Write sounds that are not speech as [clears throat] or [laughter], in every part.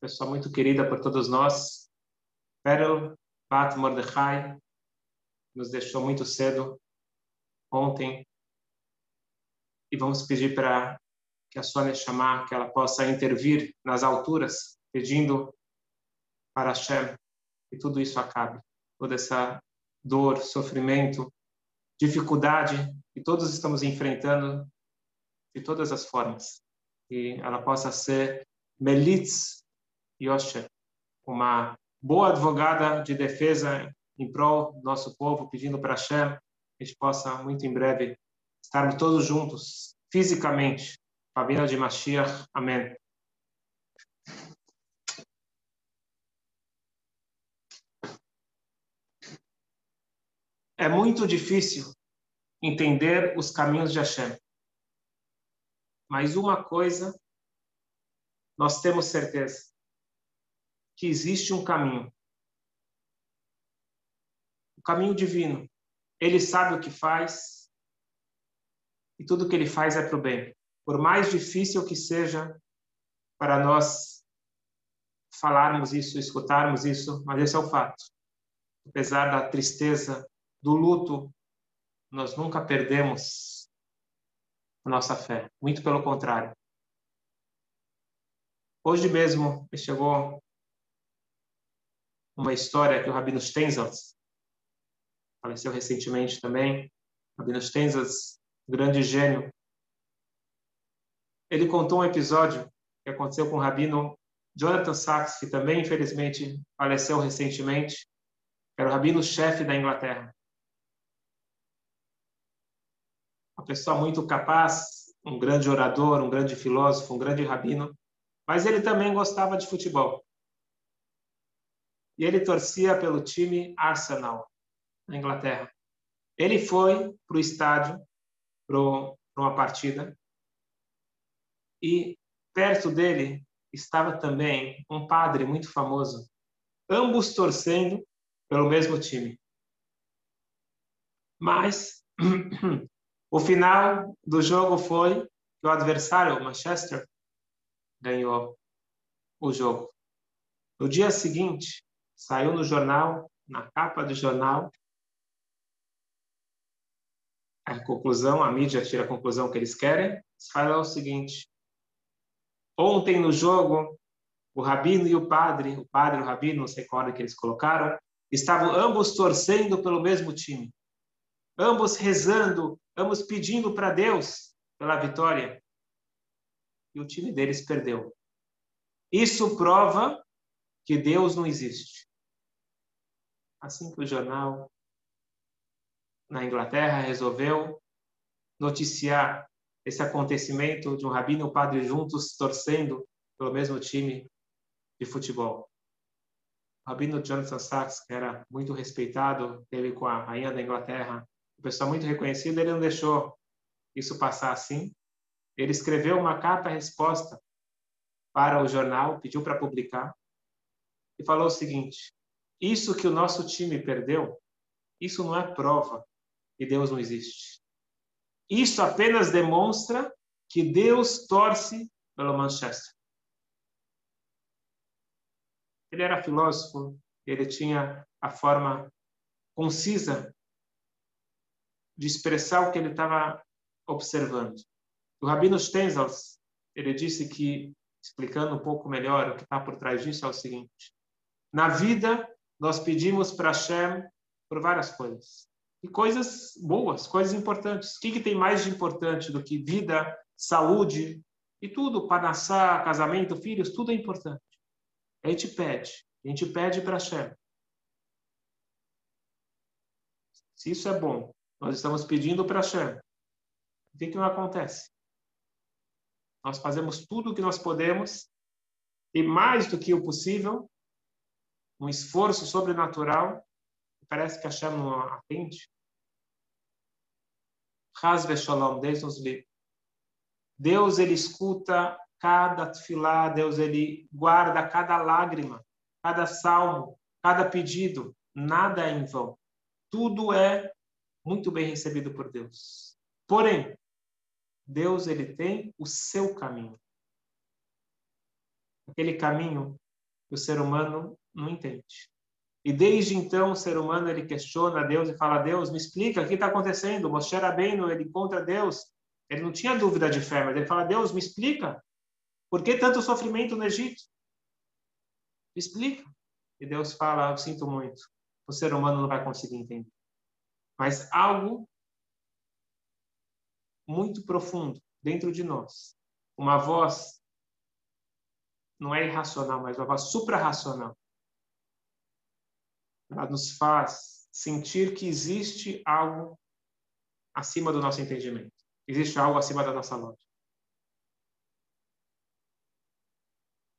pessoa muito querida por todos nós, Perel Bat Mordechai, nos deixou muito cedo ontem. E vamos pedir para que a Sônia chamar, que ela possa intervir nas alturas, pedindo para Hashem que tudo isso acabe. Toda essa dor, sofrimento, dificuldade que todos estamos enfrentando de todas as formas. Que ela possa ser Melitz Yosher, uma boa advogada de defesa em prol do nosso povo, pedindo para Hashem que a gente possa, muito em breve, estarmos todos juntos, fisicamente, a vinda de Mashiach. Amém. É muito difícil entender os caminhos de Hashem. Mas uma coisa nós temos certeza: que existe um caminho. O caminho divino. Ele sabe o que faz e tudo que ele faz é para o bem. Por mais difícil que seja para nós falarmos isso, escutarmos isso, mas esse é o fato. Apesar da tristeza, do luto, nós nunca perdemos a nossa fé. Muito pelo contrário. Hoje mesmo me chegou uma história que o Rabino Stenzels faleceu recentemente também. Rabino Stenzels, grande gênio. Ele contou um episódio que aconteceu com o Rabino Jonathan Sachs, que também, infelizmente, faleceu recentemente. Era o rabino-chefe da Inglaterra. Uma pessoa muito capaz, um grande orador, um grande filósofo, um grande rabino, mas ele também gostava de futebol e ele torcia pelo time Arsenal, na Inglaterra. Ele foi para o estádio para uma partida e perto dele estava também um padre muito famoso, ambos torcendo pelo mesmo time. Mas [clears throat] o final do jogo foi que o adversário, o Manchester, ganhou o jogo. No dia seguinte, saiu no jornal, na capa do jornal. A conclusão, a mídia tira a conclusão que eles querem. Fala o seguinte: ontem no jogo, o rabino e o padre, o padre e o rabino, não sei qual ordem que eles colocaram, estavam ambos torcendo pelo mesmo time, ambos rezando, ambos pedindo para Deus pela vitória. E o time deles perdeu. Isso prova que Deus não existe assim que o jornal na Inglaterra resolveu noticiar esse acontecimento de um rabino e um padre juntos torcendo pelo mesmo time de futebol. O rabino Jonathan Sachs, que era muito respeitado, teve com a rainha da Inglaterra, uma pessoa muito reconhecida, ele não deixou isso passar assim. Ele escreveu uma carta-resposta para o jornal, pediu para publicar, e falou o seguinte: isso que o nosso time perdeu, isso não é prova que Deus não existe. Isso apenas demonstra que Deus torce pelo Manchester. Ele era filósofo, ele tinha a forma concisa de expressar o que ele estava observando. O Rabino Stenzels, ele disse que, explicando um pouco melhor o que está por trás disso, é o seguinte: na vida nós pedimos para Hashem por várias coisas. E coisas boas, coisas importantes. O que, que tem mais de importante do que vida, saúde e tudo? Panassá, casamento, filhos, tudo é importante. A gente pede. A gente pede para Hashem. Se isso é bom, nós estamos pedindo para Hashem. O que, que não acontece? Nós fazemos tudo o que nós podemos e mais do que o possível um esforço sobrenatural, parece que Hashem não atende. Hasbe Shalom, Deus nos livre. Deus, ele escuta cada tefilá, Deus, ele guarda cada lágrima, cada salmo, cada pedido. Nada é em vão. Tudo é muito bem recebido por Deus. Porém, Deus, ele tem o seu caminho. Aquele caminho o ser humano não entende. E desde então o ser humano ele questiona Deus e fala: Deus, me explica o que está acontecendo. Moshe Rabbeinu ele encontra Deus. Ele não tinha dúvida de fé, mas ele fala: Deus, me explica. Por que tanto sofrimento no Egito? Me explica. E Deus fala: Eu sinto muito. O ser humano não vai conseguir entender. Mas algo muito profundo dentro de nós, uma voz não é irracional, mas uma voz suprarracional. Ela nos faz sentir que existe algo acima do nosso entendimento. Existe algo acima da nossa lógica.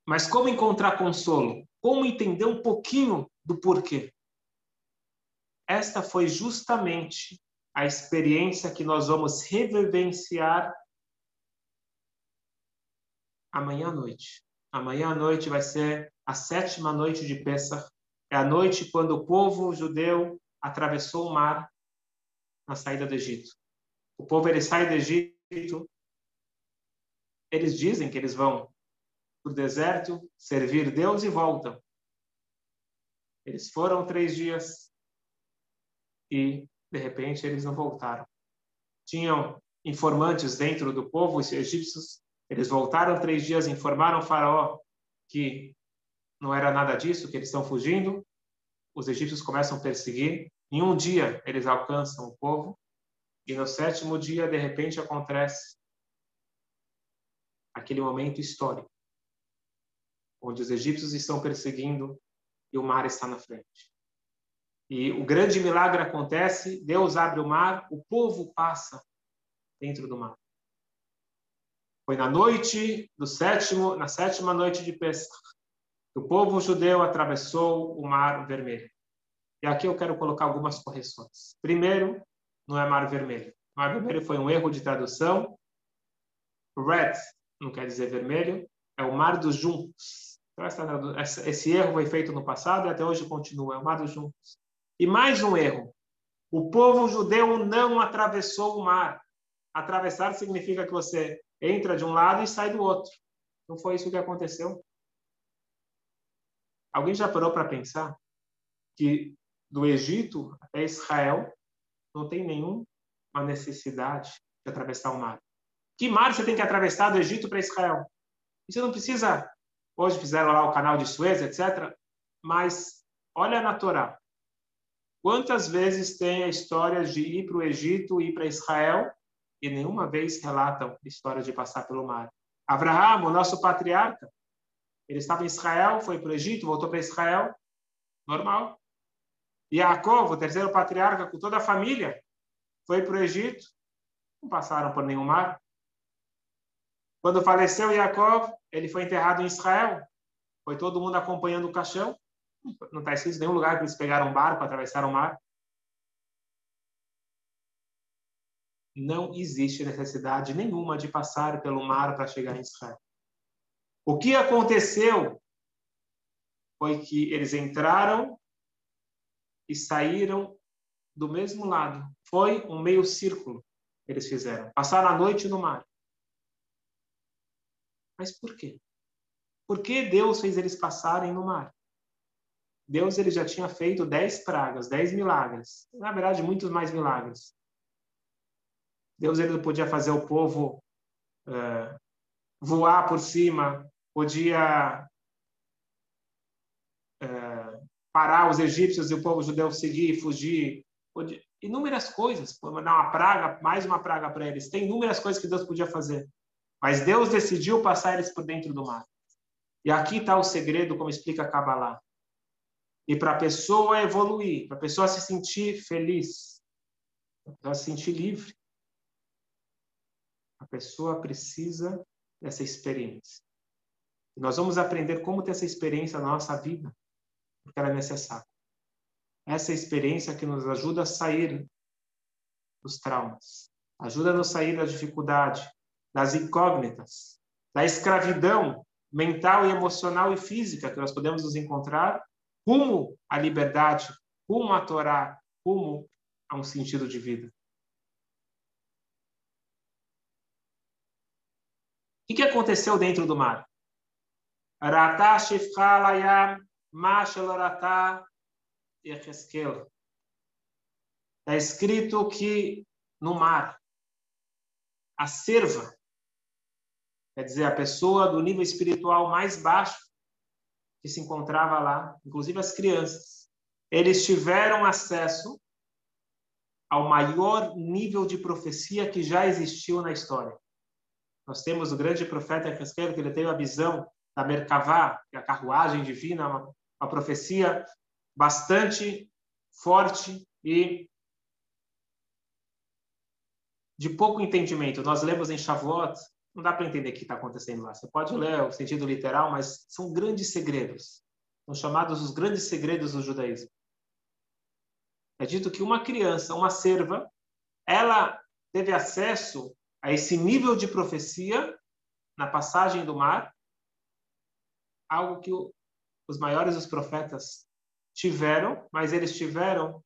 Mas como encontrar consolo? Como entender um pouquinho do porquê? Esta foi justamente a experiência que nós vamos revivenciar amanhã à noite. Amanhã à noite vai ser a sétima noite de Pesach. É a noite quando o povo judeu atravessou o mar na saída do Egito. O povo ele sai do Egito, eles dizem que eles vão para o deserto servir Deus e voltam. Eles foram três dias e, de repente, eles não voltaram. Tinham informantes dentro do povo, os egípcios, eles voltaram três dias, informaram o faraó que não era nada disso, que eles estão fugindo. Os egípcios começam a perseguir. Em um dia, eles alcançam o povo. E no sétimo dia, de repente, acontece aquele momento histórico, onde os egípcios estão perseguindo e o mar está na frente. E o grande milagre acontece, Deus abre o mar, o povo passa dentro do mar. Foi na noite do sétimo, na sétima noite de Pesach, o povo judeu atravessou o Mar Vermelho. E aqui eu quero colocar algumas correções. Primeiro, não é Mar Vermelho. Mar Vermelho foi um erro de tradução. Red não quer dizer vermelho, é o Mar dos Juncos. Então, esse erro foi feito no passado e até hoje continua, é o Mar dos Juncos. E mais um erro. O povo judeu não atravessou o mar. Atravessar significa que você entra de um lado e sai do outro. Não foi isso que aconteceu? Alguém já parou para pensar que do Egito até Israel não tem nenhuma necessidade de atravessar o mar? Que mar você tem que atravessar do Egito para Israel? E você não precisa. Hoje fizeram lá o canal de Suez, etc. Mas olha na Torá. Quantas vezes tem a história de ir para o Egito e ir para Israel e nenhuma vez relatam a história de passar pelo mar. Abraão, o nosso patriarca, ele estava em Israel, foi para o Egito, voltou para Israel, normal. Jacob, o terceiro patriarca, com toda a família, foi para o Egito, não passaram por nenhum mar. Quando faleceu Jacob, ele foi enterrado em Israel, foi todo mundo acompanhando o caixão. Não está escrito em nenhum lugar que eles pegaram um barco, atravessaram o mar. não existe necessidade nenhuma de passar pelo mar para chegar em Israel. O que aconteceu foi que eles entraram e saíram do mesmo lado. Foi um meio círculo que eles fizeram. Passaram a noite no mar. Mas por quê? Por que Deus fez eles passarem no mar? Deus ele já tinha feito dez pragas, dez milagres. Na verdade, muitos mais milagres. Deus ele podia fazer o povo é, voar por cima, podia é, parar os egípcios e o povo judeu seguir, fugir, podia, inúmeras coisas, mandar uma praga, mais uma praga para eles. Tem inúmeras coisas que Deus podia fazer, mas Deus decidiu passar eles por dentro do mar. E aqui está o segredo, como explica Kabbalah. E para a pessoa evoluir, para a pessoa se sentir feliz, para se sentir livre, a pessoa precisa dessa experiência. E nós vamos aprender como ter essa experiência na nossa vida, porque ela é necessária. Essa experiência que nos ajuda a sair dos traumas, ajuda a sair da dificuldade, das incógnitas, da escravidão mental e emocional e física que nós podemos nos encontrar, rumo à liberdade, rumo à Torá, rumo a um sentido de vida. O que aconteceu dentro do mar? Rata shifcha layam, shelorata Yecheskel. Está escrito que no mar, a serva, quer dizer, a pessoa do nível espiritual mais baixo que se encontrava lá, inclusive as crianças, eles tiveram acesso ao maior nível de profecia que já existiu na história. Nós temos o grande profeta Ezequiel, que ele teve a visão da Merkavá, que é a carruagem divina, uma, uma profecia bastante forte e de pouco entendimento. Nós lemos em Shavuot, não dá para entender o que está acontecendo lá. Você pode ler o sentido literal, mas são grandes segredos. São chamados os grandes segredos do judaísmo. É dito que uma criança, uma serva, ela teve acesso a esse nível de profecia na passagem do mar, algo que os maiores dos profetas tiveram, mas eles tiveram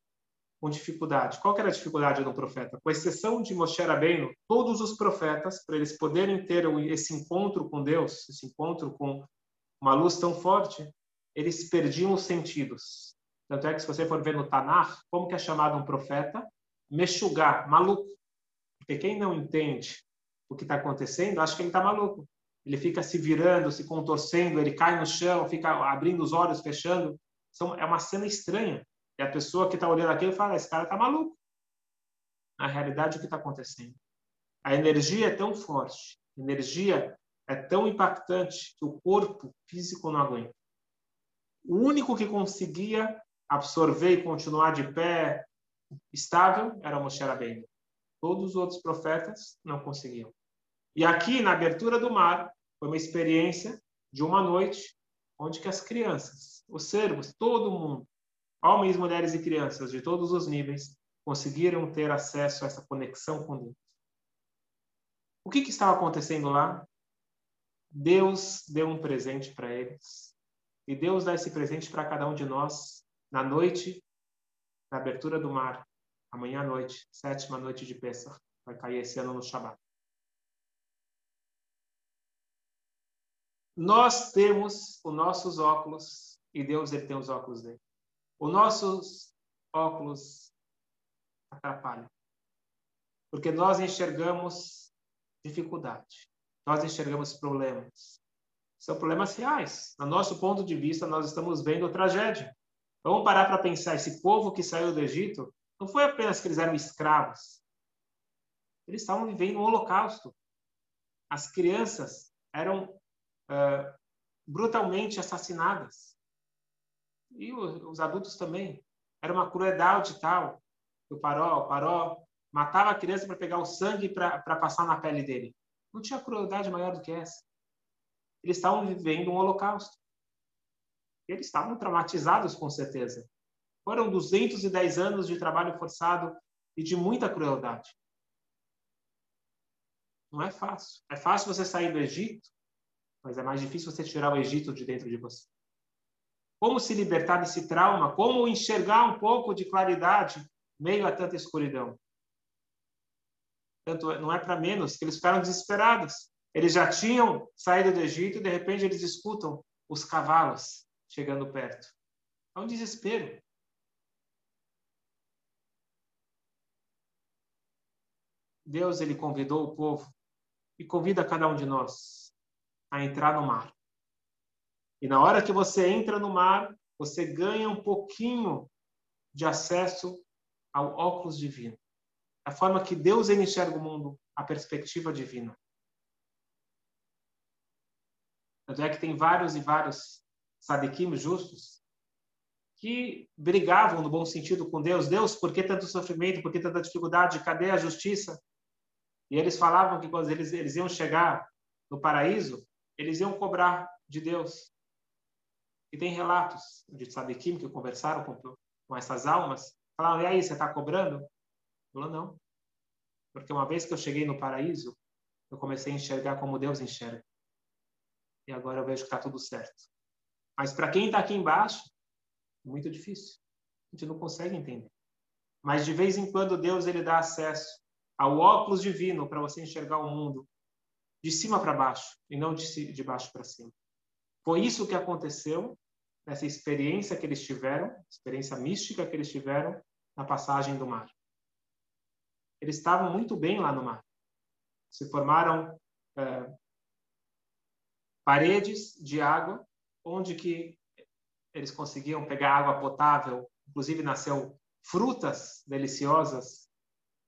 com dificuldade. Qual era a dificuldade do profeta? Com exceção de Moshe Rabbeinu, todos os profetas, para eles poderem ter esse encontro com Deus, esse encontro com uma luz tão forte, eles perdiam os sentidos. Tanto é que se você for ver no Tanakh, como que é chamado um profeta? Mexugá, maluco. Porque quem não entende o que está acontecendo, acha que ele está maluco. Ele fica se virando, se contorcendo, ele cai no chão, fica abrindo os olhos, fechando. São, é uma cena estranha. E a pessoa que está olhando aquilo fala: esse cara está maluco. Na realidade, o que está acontecendo? A energia é tão forte, a energia é tão impactante que o corpo físico não aguenta. O único que conseguia absorver e continuar de pé estável era Moshe Rabbeinu. Todos os outros profetas não conseguiam. E aqui, na abertura do mar, foi uma experiência de uma noite onde que as crianças, os servos, todo mundo, homens, mulheres e crianças de todos os níveis, conseguiram ter acesso a essa conexão com Deus. O que, que estava acontecendo lá? Deus deu um presente para eles. E Deus dá esse presente para cada um de nós na noite, na abertura do mar, amanhã à noite, sétima noite de Pesach, vai cair esse ano no Shabat. Nós temos os nossos óculos e Deus ele tem os óculos dele. Os nossos óculos atrapalham. Porque nós enxergamos dificuldade. Nós enxergamos problemas. São problemas reais. No nosso ponto de vista, nós estamos vendo tragédia. Vamos parar para pensar, esse povo que saiu do Egito, não foi apenas que eles eram escravos. Eles estavam vivendo um holocausto. As crianças eram uh, brutalmente assassinadas. E os, adultos também. Era uma crueldade tal. O Paró, o Paró matava a criança para pegar o sangue para passar na pele dele. Não tinha crueldade maior do que essa. Eles estavam vivendo um holocausto. Eles estavam traumatizados, com certeza. Foram 210 anos de trabalho forçado e de muita crueldade. Não é fácil. É fácil você sair do Egito, mas é mais difícil você tirar o Egito de dentro de você. Como se libertar desse trauma? Como enxergar um pouco de claridade meio a tanta escuridão? Tanto não é para menos que eles ficaram desesperados. Eles já tinham saído do Egito e de repente eles escutam os cavalos chegando perto. É um desespero. Deus ele convidou o povo e convida cada um de nós a entrar no mar. E na hora que você entra no mar, você ganha um pouquinho de acesso ao óculos divino. A forma que Deus enxerga o mundo, a perspectiva divina. Tanto é que tem vários e vários sadiquim justos que brigavam no bom sentido com Deus. Deus, por que tanto sofrimento? Por que tanta dificuldade? Cadê a justiça? E eles falavam que quando eles, eles iam chegar no paraíso, eles iam cobrar de Deus. E tem relatos de Sabequim que conversaram com, com essas almas, falaram, e aí, você está cobrando? Falou, não. Porque uma vez que eu cheguei no paraíso, eu comecei a enxergar como Deus enxerga. E agora eu vejo que está tudo certo. Mas para quem está aqui embaixo, é muito difícil. A gente não consegue entender. Mas de vez em quando Deus ele dá acesso ao óculos divino para você enxergar o mundo de cima para baixo e não de, de baixo para cima. Foi isso que aconteceu nessa experiência que eles tiveram, experiência mística que eles tiveram na passagem do mar. Eles estavam muito bem lá no mar. Se formaram é, paredes de água, onde que eles conseguiam pegar água potável, inclusive nasceu frutas deliciosas.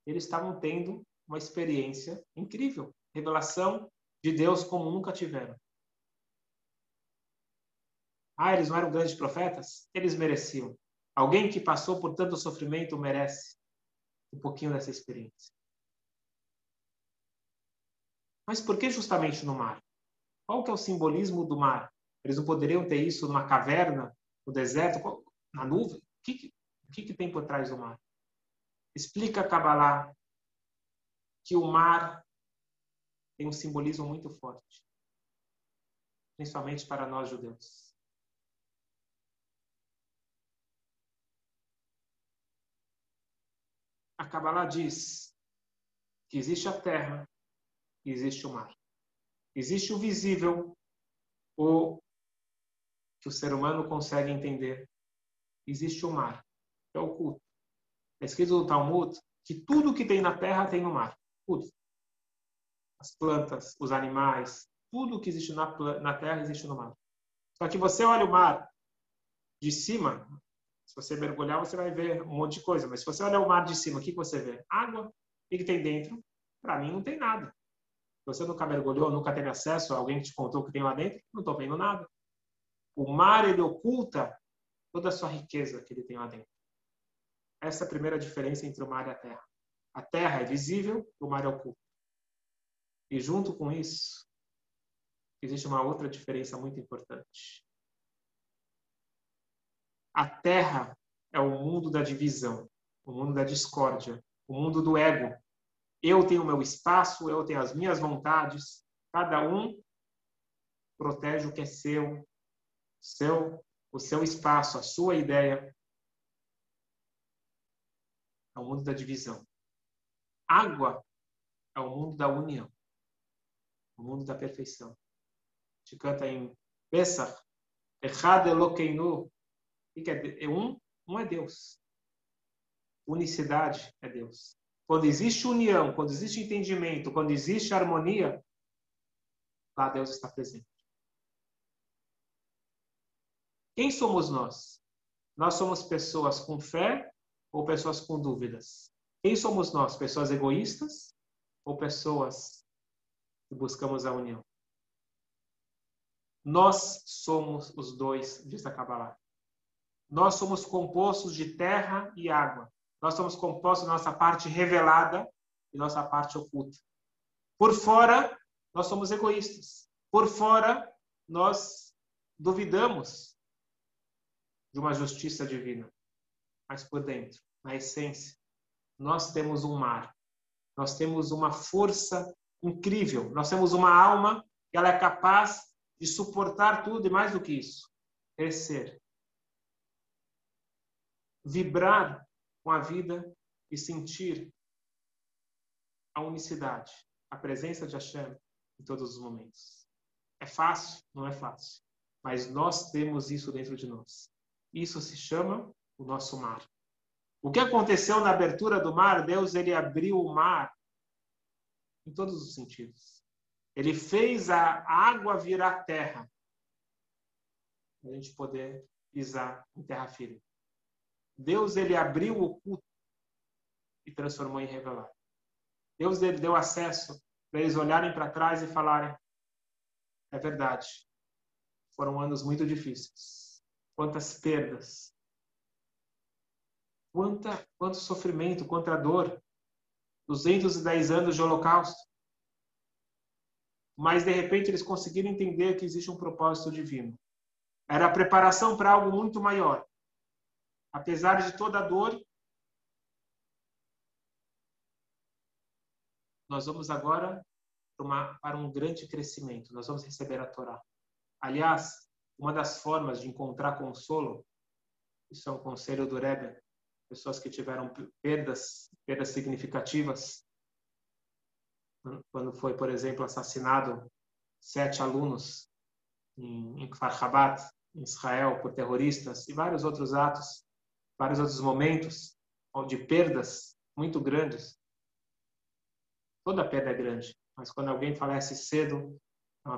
Eles estavam tendo uma experiência incrível, revelação de Deus como nunca tiveram. Ah, eles não eram grandes profetas? Eles mereciam. Alguém que passou por tanto sofrimento merece um pouquinho dessa experiência. Mas por que justamente no mar? Qual que é o simbolismo do mar? Eles não poderiam ter isso numa caverna, no deserto, na nuvem? O que, o que, que tem por trás do mar? Explica a Kabbalah que o mar tem um simbolismo muito forte, principalmente para nós judeus. A Kabbalah diz que existe a terra e existe o mar. Existe o visível, o que o ser humano consegue entender. Existe o mar, que é oculto. É escrito no Talmud que tudo que tem na terra tem no mar. Tudo. As plantas, os animais, tudo que existe na, na terra existe no mar. Só que você olha o mar de cima, se você mergulhar, você vai ver um monte de coisa. Mas se você olhar o mar de cima, o que você vê? Água. O que tem dentro? Para mim, não tem nada. Você nunca mergulhou, nunca teve acesso a alguém que te contou o que tem lá dentro, não estou vendo nada. O mar, ele oculta toda a sua riqueza que ele tem lá dentro. Essa é a primeira diferença entre o mar e a terra. A terra é visível, o mar é oculto. E junto com isso, existe uma outra diferença muito importante. A terra é o mundo da divisão, o mundo da discórdia, o mundo do ego. Eu tenho meu espaço, eu tenho as minhas vontades, cada um protege o que é seu, seu, o seu espaço, a sua ideia. É o mundo da divisão. Água é o mundo da união, o mundo da perfeição. A gente canta em Pesach, Echad Elokeinu, é, é um, um é Deus. Unicidade é Deus. Quando existe união, quando existe entendimento, quando existe harmonia, lá Deus está presente. Quem somos nós? Nós somos pessoas com fé ou pessoas com dúvidas? Quem somos nós? Pessoas egoístas ou pessoas que buscamos a união? Nós somos os dois, diz a Kabbalah. Nós somos compostos de terra e água. Nós somos compostos da nossa parte revelada e nossa parte oculta. Por fora, nós somos egoístas. Por fora, nós duvidamos de uma justiça divina. Mas por dentro, na essência, nós temos um mar, nós temos uma força incrível, nós temos uma alma que ela é capaz de suportar tudo e mais do que isso, crescer, vibrar com a vida e sentir a unicidade, a presença de Hashem em todos os momentos. É fácil? Não é fácil. Mas nós temos isso dentro de nós. Isso se chama o nosso mar. O que aconteceu na abertura do mar? Deus ele abriu o mar em todos os sentidos. Ele fez a água virar terra para a gente poder pisar em terra firme. Deus ele abriu o oculto e transformou em revelado. Deus ele deu acesso para eles olharem para trás e falarem: é verdade, foram anos muito difíceis. Quantas perdas, Quanta, quanto sofrimento, quanta dor. 210 anos de holocausto. Mas, de repente, eles conseguiram entender que existe um propósito divino. Era a preparação para algo muito maior. Apesar de toda a dor, nós vamos agora para um grande crescimento. Nós vamos receber a Torá. Aliás, uma das formas de encontrar consolo, isso é um conselho do Rebbe, pessoas que tiveram perdas, perdas significativas. Quando foi, por exemplo, assassinado sete alunos em, Kfar Habat, em Israel, por terroristas, e vários outros atos, vários outros momentos de perdas muito grandes. Toda perda é grande, mas quando alguém falece cedo,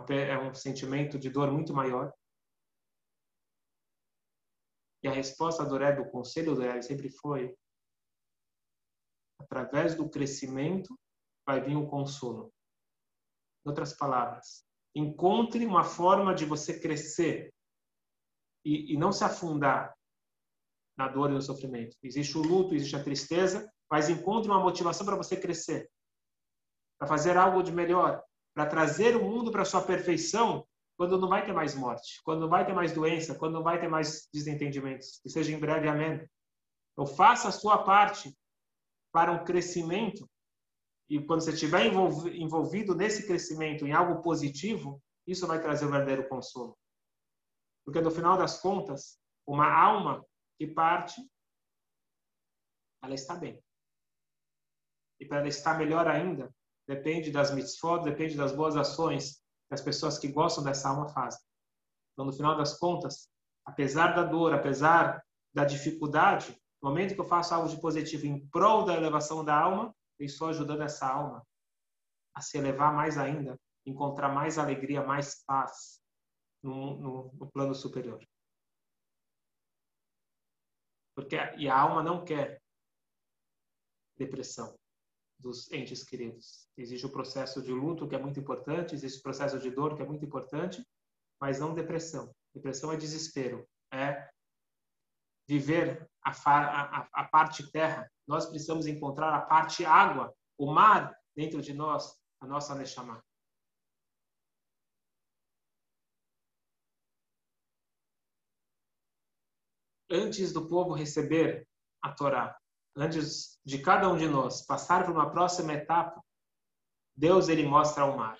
é, é um sentimento de dor muito maior. E a resposta do Rebbe, o conselho do Rebbe sempre foi através do crescimento vai vir o consolo. Em outras palavras, encontre uma forma de você crescer e, e não se afundar na dor e no sofrimento. Existe o luto, existe a tristeza, mas encontre uma motivação para você crescer, para fazer algo de melhor, para trazer o mundo para sua perfeição quando não vai ter mais morte, quando não vai ter mais doença, quando não vai ter mais desentendimentos. Que seja em breve, amém. Então, faça a sua parte para um crescimento e quando você estiver envolvido nesse crescimento em algo positivo, isso vai trazer o verdadeiro consolo. Porque no final das contas, uma alma que parte, ela está bem. E para ela estar melhor ainda, depende das mitzvot, depende das boas ações que as pessoas que gostam dessa alma fazem. Então, no final das contas, apesar da dor, apesar da dificuldade, no momento que eu faço algo de positivo em prol da elevação da alma, eu estou ajudando essa alma a se elevar mais ainda, encontrar mais alegria, mais paz no, no, no plano superior. Porque e a alma não quer depressão dos entes queridos. Existe o processo de luto, que é muito importante, existe o processo de dor, que é muito importante, mas não depressão. Depressão é desespero, é viver a, a, a parte terra. Nós precisamos encontrar a parte água, o mar dentro de nós, a nossa Neshama. Antes do povo receber a Torá, antes de cada um de nós passar para uma próxima etapa, Deus ele mostra o mar.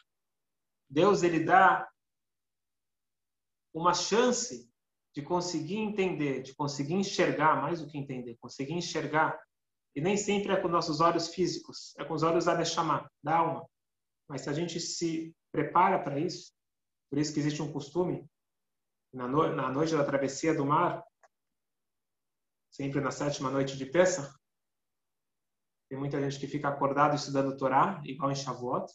Deus ele dá uma chance de conseguir entender, de conseguir enxergar, mais do que entender, conseguir enxergar. E nem sempre é com nossos olhos físicos, é com os olhos a chamar, da alma. Mas se a gente se prepara para isso, por isso que existe um costume, na, no, na noite da travessia do mar, sempre na sétima noite de Pessah, tem muita gente que fica acordado estudando Torá, igual em Shavuot,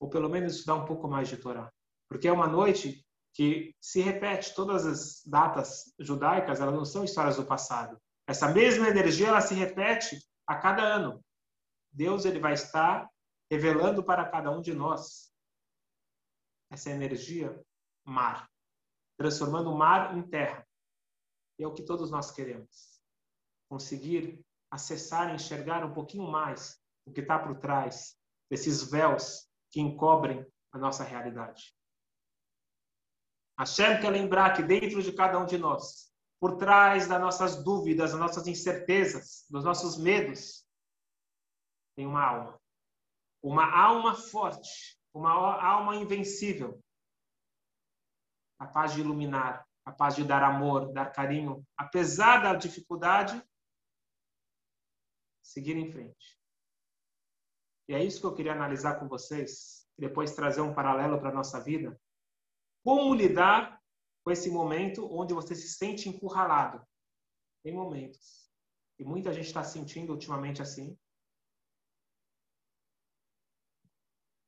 ou pelo menos estudar um pouco mais de Torá. Porque é uma noite que se repete, todas as datas judaicas, elas não são histórias do passado. Essa mesma energia, ela se repete a cada ano. Deus ele vai estar revelando para cada um de nós essa energia mar, transformando o mar em terra. E é o que todos nós queremos. Conseguir acessar e enxergar um pouquinho mais o que está por trás desses véus que encobrem a nossa realidade. Hashem quer lembrar que dentro de cada um de nós, por trás das nossas dúvidas, das nossas incertezas, dos nossos medos, tem uma alma. Uma alma forte, uma alma invencível, capaz de iluminar, capaz de dar amor, dar carinho, apesar da dificuldade, seguir em frente. E é isso que eu queria analisar com vocês, e depois trazer um paralelo para a nossa vida. Como lidar com esse momento onde você se sente encurralado? Tem momentos. E muita gente está sentindo ultimamente assim.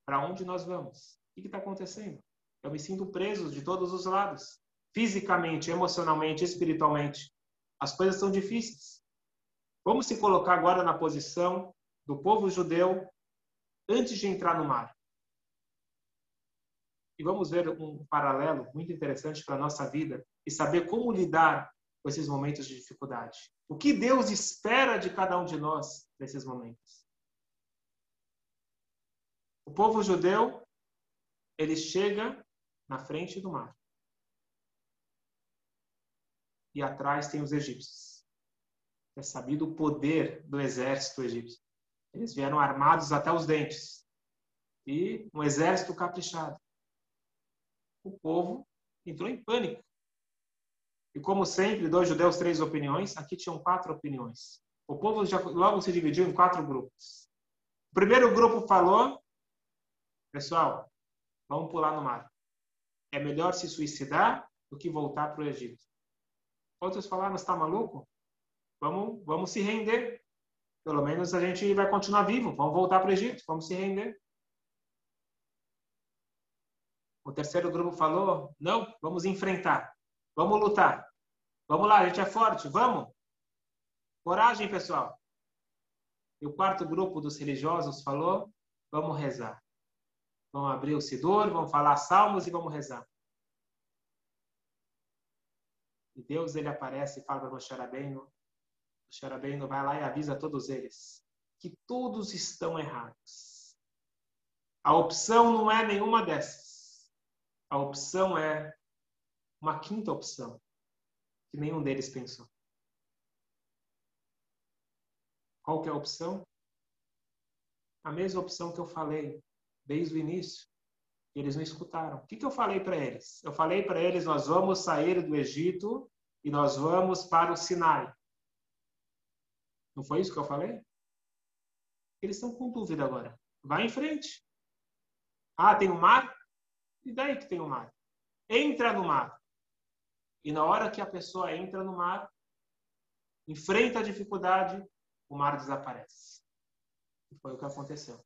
Para onde nós vamos? O que está acontecendo? Eu me sinto preso de todos os lados. Fisicamente, emocionalmente, espiritualmente. As coisas são difíceis. Vamos se colocar agora na posição do povo judeu antes de entrar no mar. E vamos ver um paralelo muito interessante para a nossa vida e saber como lidar com esses momentos de dificuldade. O que Deus espera de cada um de nós nesses momentos. O povo judeu, ele chega na frente do mar. E atrás tem os egípcios é sabido o poder do exército egípcio. Eles vieram armados até os dentes e um exército caprichado. O povo entrou em pânico. E como sempre, dois judeus, três opiniões. Aqui tinham quatro opiniões. O povo já logo se dividiu em quatro grupos. O primeiro grupo falou: pessoal, vamos pular no mar. é melhor se suicidar do que voltar para o Egito. Outros falaram, está maluco? Vamos, vamos se render. Pelo menos a gente vai continuar vivo. Vamos voltar para o Egito, vamos se render. O terceiro grupo falou, não, vamos enfrentar. Vamos lutar. Vamos lá, a gente é forte, vamos. Coragem, pessoal. E o quarto grupo dos religiosos falou, vamos rezar. Vamos abrir o Sidur, vamos falar salmos e vamos rezar. E Deus ele aparece e fala para Moshe Moshe Rabbeinu vai lá e avisa a todos eles que todos estão errados. A opção não é nenhuma dessas. A opção é uma quinta opção que nenhum deles pensou. Qual que é a opção? A mesma opção que eu falei desde o início. Eles não escutaram. O que, que eu falei para eles? Eu falei para eles: nós vamos sair do Egito e nós vamos para o Sinai. Não foi isso que eu falei? Eles estão com dúvida agora. Vai em frente. Ah, tem um mar? E daí que tem um mar? Entra no mar. E na hora que a pessoa entra no mar, enfrenta a dificuldade, o mar desaparece. E foi o que aconteceu.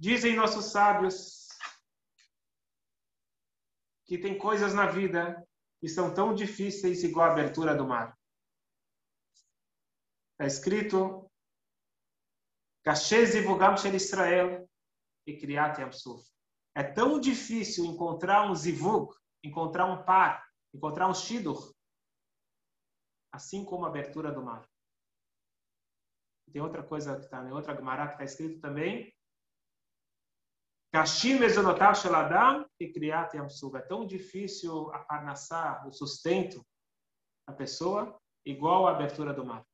Dizem nossos sábios que tem coisas na vida que são tão difíceis igual a abertura do mar. Está escrito Vugam Shel Israel e Kriyat Yamsuf. É tão difícil encontrar um zivug, encontrar um par, encontrar um shidur, assim como a abertura do mar. Tem outra coisa que está em outra Gemara que está escrito também, Kashim Mezonotav e Kriyat Yamsub. É tão difícil a parnassá, o sustento da pessoa, igual a abertura do mar.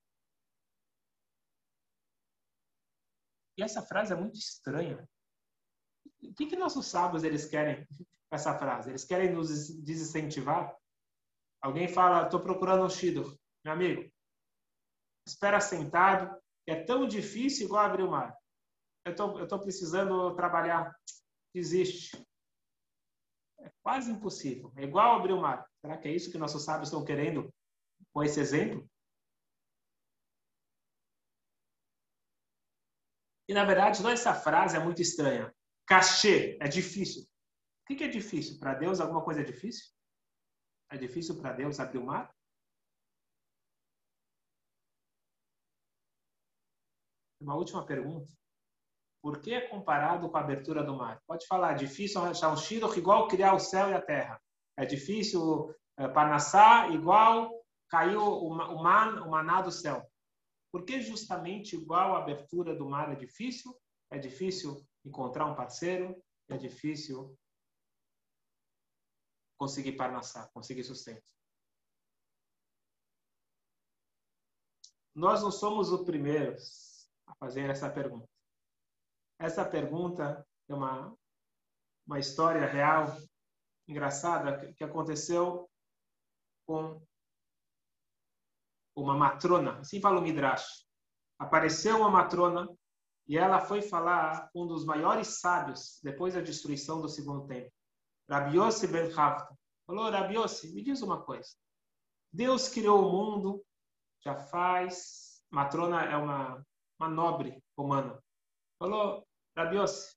E essa frase é muito estranha. O que, que nossos sábios eles querem com essa frase? Eles querem nos desincentivar? Alguém fala, estou procurando um shidur. Meu amigo, espera sentado. É tão difícil igual abrir o mar eu estou precisando trabalhar. Desiste. É quase impossível. É igual abrir o mar. Será que é isso que nossos sábios estão querendo com esse exemplo? E, na verdade, toda essa frase é muito estranha. Cachê é difícil. O que é difícil? Para Deus, alguma coisa é difícil? É difícil para Deus abrir o mar? Uma última pergunta. Por que é comparado com a abertura do mar? Pode falar, é difícil achar um shiroh igual criar o céu e a terra. É difícil é, panassar igual caiu o, o, man, o maná do céu. Por que justamente igual a abertura do mar é difícil? É difícil encontrar um parceiro, é difícil conseguir parnassar, conseguir sustento. Nós não somos os primeiros a fazer essa pergunta. Essa pergunta é uma, uma história real, engraçada, que aconteceu com uma matrona, assim fala o Midrash. Apareceu uma matrona e ela foi falar com um dos maiores sábios depois da destruição do segundo templo, Rabi ben Havta. Falou, Rabi me diz uma coisa. Deus criou o mundo, já faz... Matrona é uma, uma nobre romana. Falou, Rabiossi,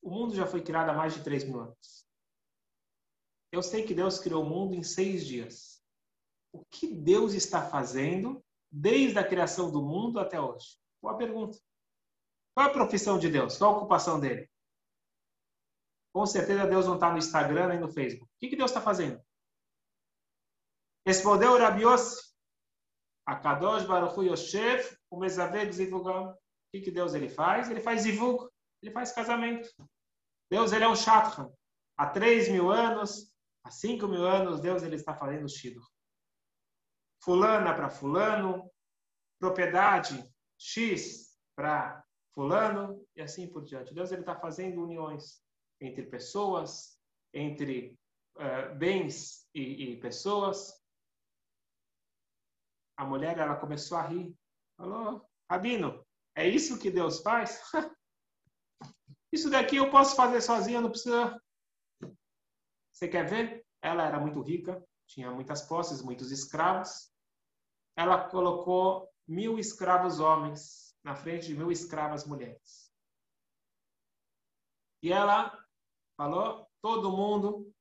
o mundo já foi criado há mais de 3 mil anos. Eu sei que Deus criou o mundo em seis dias. O que Deus está fazendo desde a criação do mundo até hoje? Boa pergunta. Qual a profissão de Deus? Qual a ocupação dele? Com certeza Deus não está no Instagram nem no Facebook. O que, Deus está fazendo? Respondeu Rabiossi. Akadosh Baruch Yoshev o Mesaved Zivugam. O que, que Deus ele faz? Ele faz zivug, ele faz casamento. Deus ele é um Shatran. Há 3 mil anos, há 5 mil anos, Deus ele está fazendo Shidur. Fulana para fulano, propriedade X para fulano e assim por diante. Deus está fazendo uniões entre pessoas, entre uh, bens e, e pessoas. A mulher ela começou a rir Falou, Rabino, é isso que Deus faz? [laughs] Isso daqui eu posso fazer sozinha, não precisa. Você quer ver? Ela era muito rica, tinha muitas posses, muitos escravos. Ela colocou mil escravos homens na frente de mil escravas mulheres. E ela falou: todo mundo,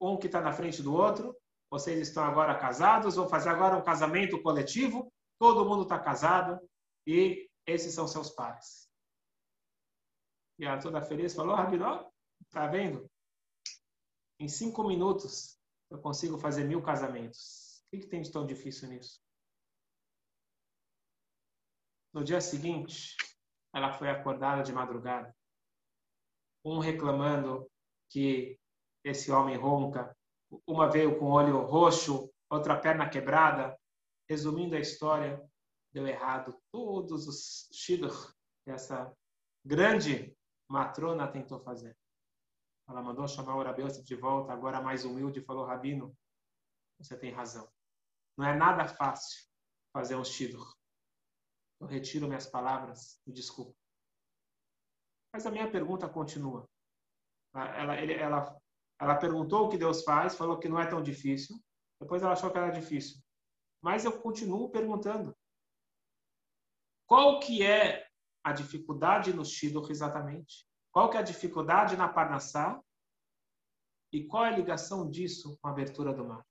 um que está na frente do outro, vocês estão agora casados, vão fazer agora um casamento coletivo, todo mundo está casado e esses são seus pais. E ela toda feliz falou, Rabinó, tá vendo? Em cinco minutos eu consigo fazer mil casamentos. O que, que tem de tão difícil nisso? No dia seguinte, ela foi acordada de madrugada. Um reclamando que esse homem ronca. Uma veio com o olho roxo, outra perna quebrada. Resumindo a história, deu errado todos os shidduch essa grande Matrona tentou fazer. Ela mandou chamar o Rabi de volta, agora mais humilde, falou: Rabino, você tem razão. Não é nada fácil fazer um shidur. Eu retiro minhas palavras e desculpa. Mas a minha pergunta continua. Ela, ele, ela, ela perguntou o que Deus faz, falou que não é tão difícil. Depois ela achou que era difícil. Mas eu continuo perguntando. Qual que é a dificuldade no Shidduch exatamente? Qual que é a dificuldade na Parnassá? E qual é a ligação disso com a abertura do mar?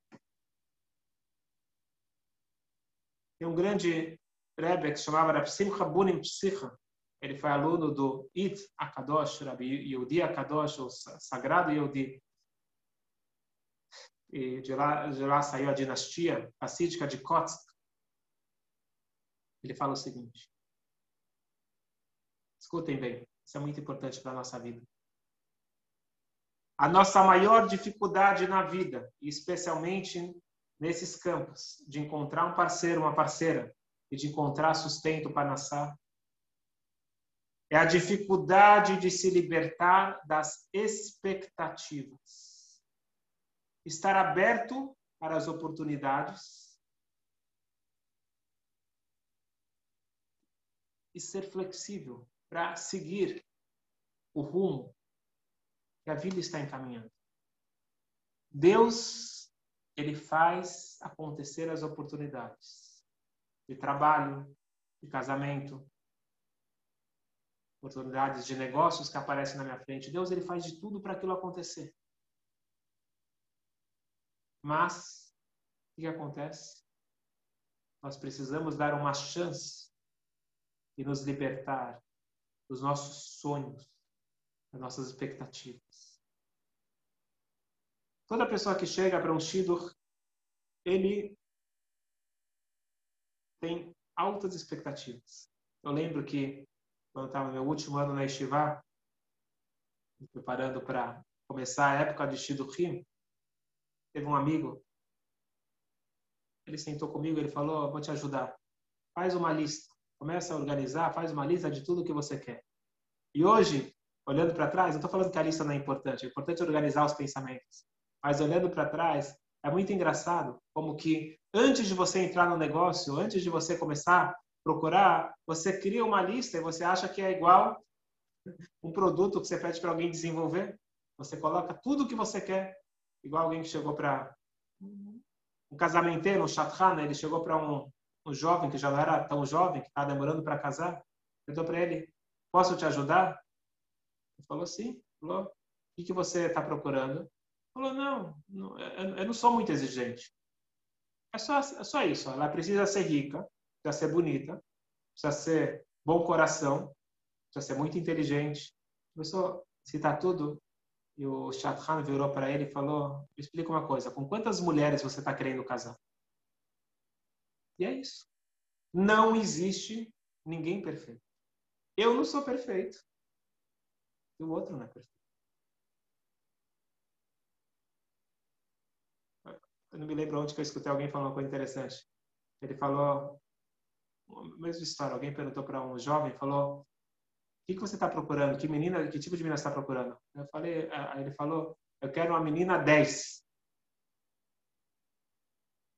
Tem um grande Rebbe que se chamava Rav Simcha Bunim Psicha. Ele foi aluno do It Akadosh, Rabi Yehudi Akadosh, o sagrado Yehudi. E de lá, de lá saiu a dinastia assídica de Kotsk. Ele fala o seguinte: Escutem bem, isso é muito importante para a nossa vida. A nossa maior dificuldade na vida, especialmente nesses campos, de encontrar um parceiro, uma parceira, e de encontrar sustento para nascer, é a dificuldade de se libertar das expectativas. Estar aberto para as oportunidades e ser flexível para seguir o rumo que a vida está encaminhando. Deus, ele faz acontecer as oportunidades de trabalho, de casamento, oportunidades de negócios que aparecem na minha frente. Deus, ele faz de tudo para aquilo acontecer. Mas, o que acontece? Nós precisamos dar uma chance e nos libertar dos nossos sonhos, das nossas expectativas. Toda pessoa que chega para um Shidur, ele tem altas expectativas. Eu lembro que quando estava no meu último ano na Yeshiva, me preparando para começar a época de Shidurim, teve um amigo, ele sentou comigo, ele falou, vou te ajudar, faz uma lista Começa a organizar, faz uma lista de tudo que você quer. E hoje, olhando para trás, não estou falando que a lista não é importante, é importante organizar os pensamentos. Mas olhando para trás, é muito engraçado como que antes de você entrar no negócio, antes de você começar a procurar, você cria uma lista e você acha que é igual [laughs] um produto que você pede para alguém desenvolver. Você coloca tudo o que você quer, igual alguém que chegou para um casamenteiro, um chatran, ele chegou para um, um jovem que já não era tão jovem, que estava demorando para casar, perguntou para ele: Posso te ajudar? Ele falou: Sim. Falou: O que, que você está procurando? Ele falou: Não, não eu, não sou muito exigente. É só, é só isso. Ela precisa ser rica, precisa ser bonita, precisa ser bom coração, precisa ser muito inteligente. Começou a citar tudo. E o Shatran virou para ele e falou: Me explica uma coisa, com quantas mulheres você está querendo casar? E é isso. Não existe ninguém perfeito. Eu não sou perfeito. E o outro não é perfeito. Eu não me lembro onde que eu escutei alguém falando uma coisa interessante. Ele falou, mesma história, alguém perguntou para um jovem, falou, o que, que você está procurando? Que menina, que tipo de menina você está procurando? Eu falei, aí ele falou, eu quero uma menina 10.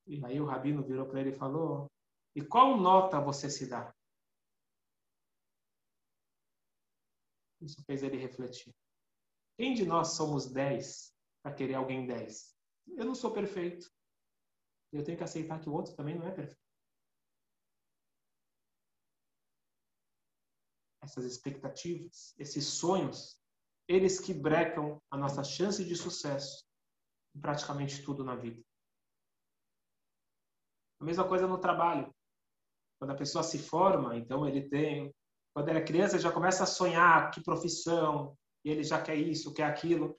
E aí o rabino virou para ele e falou: E qual nota você se dá? Isso fez ele refletir. Quem de nós somos dez para querer alguém dez? Eu não sou perfeito. Eu tenho que aceitar que o outro também não é perfeito. Essas expectativas, esses sonhos, eles que brecam a nossa chance de sucesso em praticamente tudo na vida. A mesma coisa no trabalho. Quando a pessoa se forma, então ele tem. Quando ele é criança, ele já começa a sonhar que profissão, e ele já quer isso, quer aquilo.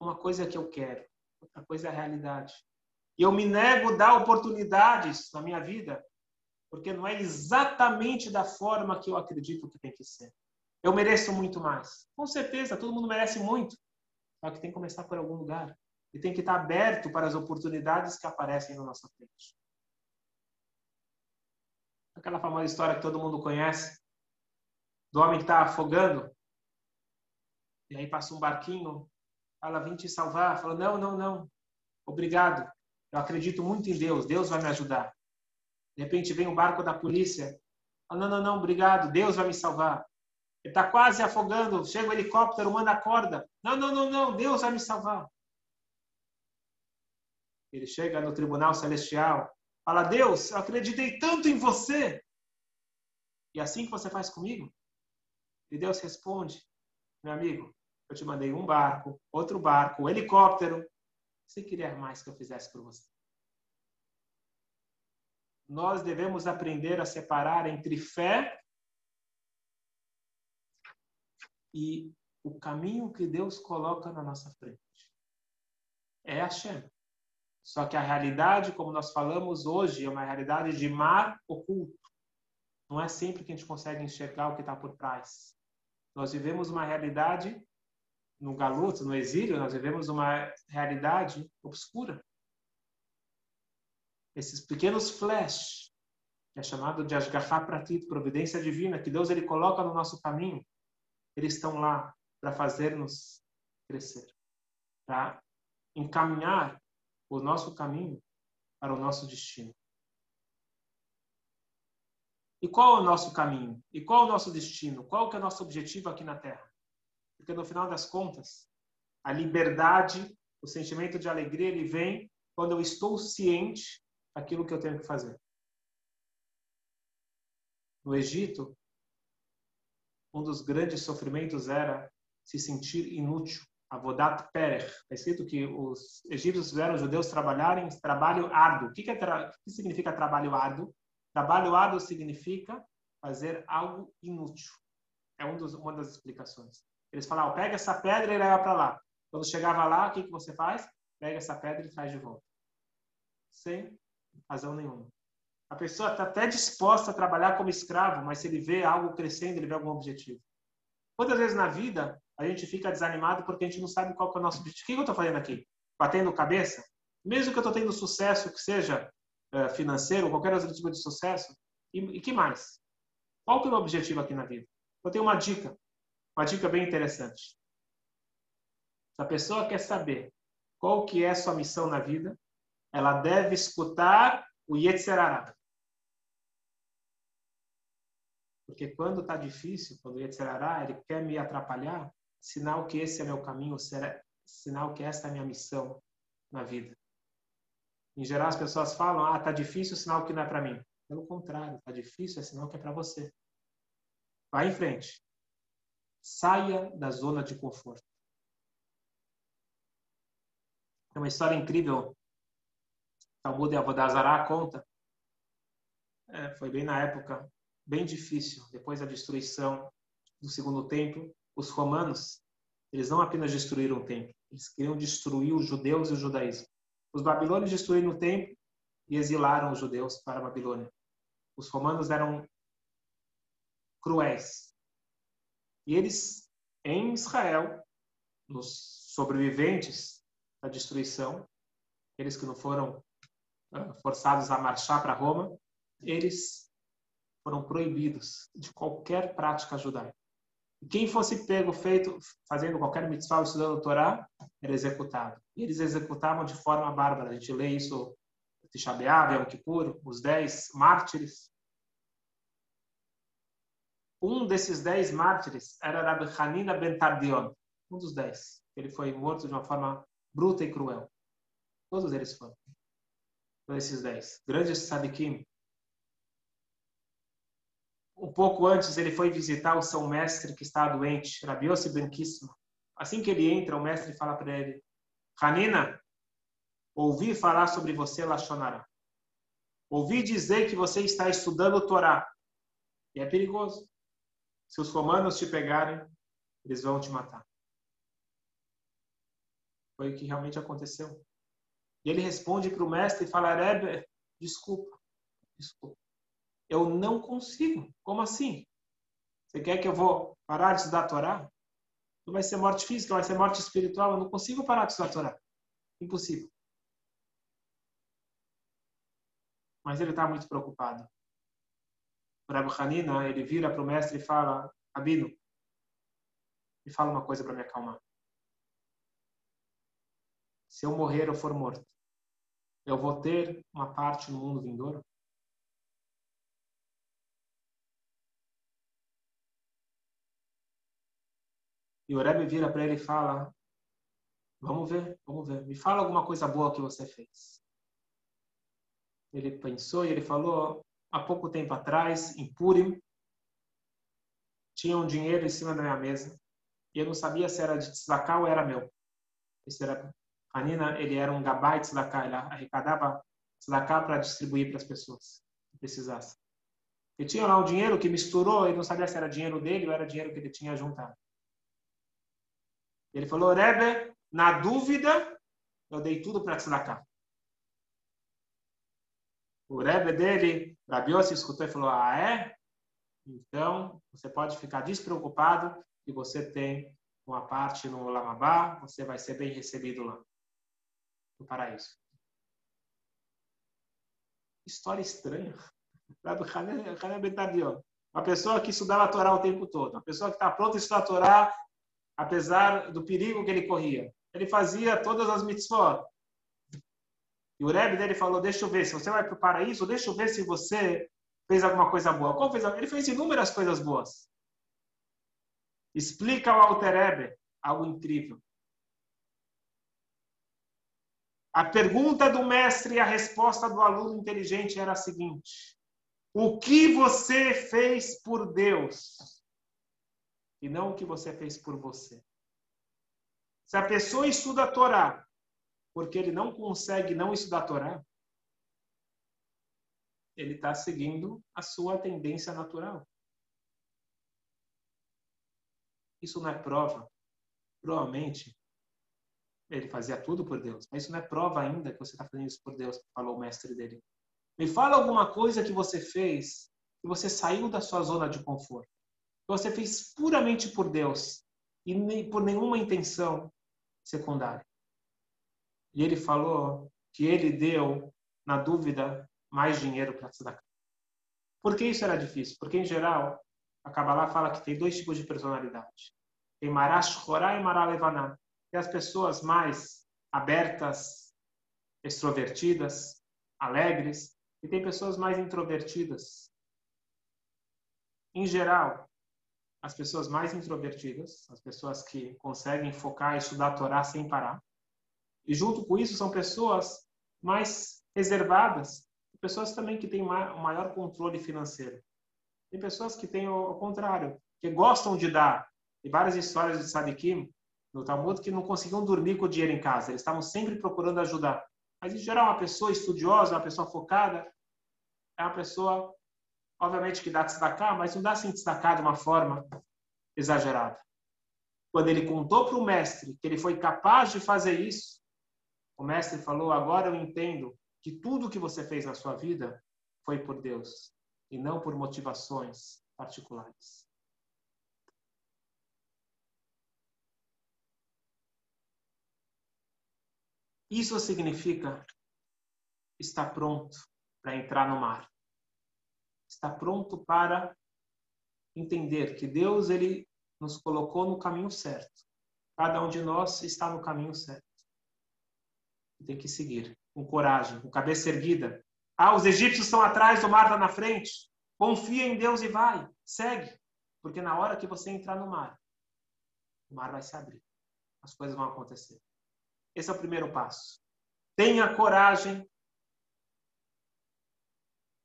Uma coisa é que eu quero, outra coisa é a realidade. E eu me nego a dar oportunidades na minha vida, porque não é exatamente da forma que eu acredito que tem que ser. Eu mereço muito mais. Com certeza, todo mundo merece muito. Só que tem que começar por algum lugar. E tem que estar aberto para as oportunidades que aparecem na nossa frente. Aquela famosa história que todo mundo conhece, do homem que está afogando, e aí passa um barquinho, fala, vim te salvar. Fala, não, não, não, obrigado. Eu acredito muito em Deus, Deus vai me ajudar. De repente vem um barco da polícia, fala, não, não, não, obrigado, Deus vai me salvar. Ele está quase afogando, chega o helicóptero, manda a corda. Não, não, não, não, Deus vai me salvar. Ele chega no tribunal celestial, fala: Deus, eu acreditei tanto em você. E assim que você faz comigo? E Deus responde: Meu amigo, eu te mandei um barco, outro barco, um helicóptero. Você queria mais que eu fizesse por você? Nós devemos aprender a separar entre fé e o caminho que Deus coloca na nossa frente. É a Hashem. Só que a realidade, como nós falamos hoje, é uma realidade de mar oculto. Não é sempre que a gente consegue enxergar o que está por trás. Nós vivemos uma realidade no galuto, no exílio, nós vivemos uma realidade obscura. Esses pequenos flash, que é chamado de Ashgaha Pratit, providência divina, que Deus ele coloca no nosso caminho, eles estão lá para fazer-nos crescer, para encaminhar o nosso caminho para o nosso destino. E qual é o nosso caminho? E qual é o nosso destino? Qual que é o nosso objetivo aqui na Terra? Porque no final das contas, a liberdade, o sentimento de alegria, ele vem quando eu estou ciente daquilo que eu tenho que fazer. No Egito, um dos grandes sofrimentos era se sentir inútil. Avodat Perer. Está escrito que os egípcios fizeram os judeus trabalharem trabalho árduo. O que, que, é tra... que significa trabalho árduo? Trabalho árduo significa fazer algo inútil. É um dos, uma das explicações. Eles falavam, pega essa pedra e leva para lá. Quando chegava lá, o que, que você faz? Pega essa pedra e traz de volta. Sem razão nenhuma. A pessoa está até disposta a trabalhar como escravo, mas se ele vê algo crescendo, ele vê algum objetivo. Quantas vezes na vida a gente fica desanimado porque a gente não sabe qual é o nosso objetivo? O que eu estou fazendo aqui? Batendo cabeça? Mesmo que eu estou tendo sucesso, que seja uh, financeiro, qualquer outro tipo de sucesso, e, e que mais? Qual que é o objetivo aqui na vida? Eu tenho uma dica, uma dica bem interessante. Se a pessoa quer saber qual que é a sua missão na vida, ela deve escutar o Yetzerará. Porque quando está difícil, quando o Yetzerará ele quer me atrapalhar, sinal que esse é meu caminho, sinal que esta é minha missão na vida. Em geral, as pessoas falam, ah, tá difícil, sinal que não é para mim. Pelo contrário, tá difícil, é sinal que é para você. Vai em frente. Saia da zona de conforto. Tem uma história incrível. Talmud e Avodazará conta. É, foi bem na época, bem difícil, depois da destruição do segundo templo, os romanos, eles não apenas destruíram o templo, eles queriam destruir os judeus e o judaísmo. Os babilônios destruíram o templo e exilaram os judeus para a Babilônia. Os romanos eram cruéis. E eles, em Israel, nos sobreviventes da destruição, eles que não foram ah, forçados a marchar para Roma, eles foram proibidos de qualquer prática judaica. E quem fosse pego feito fazendo qualquer mitzvah estudando o Torá era executado. E eles executavam de forma bárbara. A gente lê isso Tisha B'Av, Yom Kippur, os dez mártires. Um desses dez mártires era Rabbi Hanina ben Tardion, um dos dez. Ele foi morto de uma forma bruta e cruel. Todos eles foram. Todos esses dez. Grandes sadikim. Um pouco antes, ele foi visitar o seu mestre que está doente, Rabi Yossi ben Kisma. Assim que ele entra, o mestre fala para ele, Hanina, ouvi falar sobre você, Lachonará. Ouvi dizer que você está estudando o Torá. E é perigoso. Se os romanos te pegarem, eles vão te matar. Foi o que realmente aconteceu. E ele responde para o mestre e fala: Rebbe, desculpa, desculpa. Eu não consigo. Como assim? Você quer que eu vou parar de estudar a Torá? Não vai ser morte física, vai ser morte espiritual. Eu não consigo parar de estudar a Torá. Impossível. Mas ele está muito preocupado. O Rabbi Hanina, ele vira para o mestre e fala, Rabino, me fala uma coisa para me acalmar. Se eu morrer ou for morto, eu vou ter uma parte no mundo vindouro? E o Rebbe vira para ele e fala: Vamos ver, vamos ver. Me fala alguma coisa boa que você fez. Ele pensou e ele falou: Há pouco tempo atrás, em Purim, tinha um dinheiro em cima da minha mesa e eu não sabia se era de tzedakah ou era meu. Esse era Hanina, ele era um gabai tzedakah, ele arrecadava tzedakah para distribuir para as pessoas que precisassem. Ele tinha lá um dinheiro que misturou, ele não sabia se era dinheiro dele ou era dinheiro que ele tinha juntado. Ele falou, Rebbe, na dúvida, eu dei tudo para tzedakah. O Rebbe dele, Rabiossi, escutou e falou, ah, é? Então, você pode ficar despreocupado que você tem uma parte no Lamabá, você vai ser bem recebido lá, no paraíso. História estranha. [laughs] Uma pessoa que estudava a Torá o tempo todo, uma pessoa que está pronta a estudar a Torá apesar do perigo que ele corria. Ele fazia todas as mitzvot. E o Rebbe dele falou, deixa eu ver, se você vai para o paraíso, deixa eu ver se você fez alguma coisa boa. Qual fez? Ele fez inúmeras coisas boas. Explica ao Alter Rebbe algo incrível. A pergunta do mestre e a resposta do aluno inteligente era a seguinte: O que você fez por Deus? E não o que você fez por você. Se a pessoa estuda a Torá porque ele não consegue não estudar a Torá, ele está seguindo a sua tendência natural. Isso não é prova. Provavelmente ele fazia tudo por Deus, mas isso não é prova ainda que você está fazendo isso por Deus, falou o mestre dele. Me fala alguma coisa que você fez que você saiu da sua zona de conforto você fez puramente por Deus e nem por nenhuma intenção secundária. E ele falou que ele deu, na dúvida, mais dinheiro para tzedakah. Por que isso era difícil? Porque, em geral, a Kabbalah fala que tem dois tipos de personalidade. Tem Marash Chorá e Mará Levaná. Tem as pessoas mais abertas, extrovertidas, alegres, e tem pessoas mais introvertidas. Em geral, as pessoas mais introvertidas, as pessoas que conseguem focar e estudar a Torá sem parar. E junto com isso são pessoas mais reservadas, pessoas também que têm maior controle financeiro. Tem pessoas que têm o contrário, que gostam de dar. Tem várias histórias de Sadikim no Talmud que não conseguiam dormir com o dinheiro em casa. Eles estavam sempre procurando ajudar. Mas, em geral, uma pessoa estudiosa, uma pessoa focada, é uma pessoa obviamente que dá destacar, mas não dá sem destacar de uma forma exagerada. Quando ele contou para o mestre que ele foi capaz de fazer isso, o mestre falou: Agora eu entendo que tudo que você fez na sua vida foi por Deus e não por motivações particulares. Isso significa estar pronto para entrar no mar está pronto para entender que Deus ele nos colocou no caminho certo. Cada um de nós está no caminho certo. Tem que seguir com coragem, com cabeça erguida. Ah, os egípcios estão atrás, o mar está na frente. Confia em Deus e vai, segue. Porque na hora que você entrar no mar, o mar vai se abrir. As coisas vão acontecer. Esse é o primeiro passo. Tenha coragem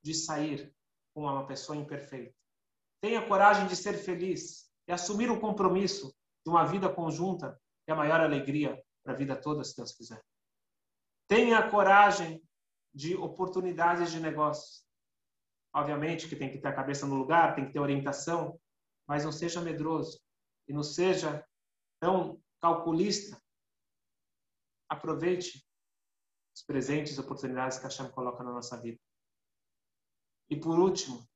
de sair com uma pessoa imperfeita. Tenha coragem de ser feliz e assumir o compromisso de uma vida conjunta é a maior alegria para a vida toda, se Deus quiser. Tenha coragem de oportunidades de negócios. Obviamente que tem que ter a cabeça no lugar, tem que ter orientação, mas não seja medroso e não seja tão calculista. Aproveite os presentes e oportunidades que a Hashem coloca na nossa vida. E por último,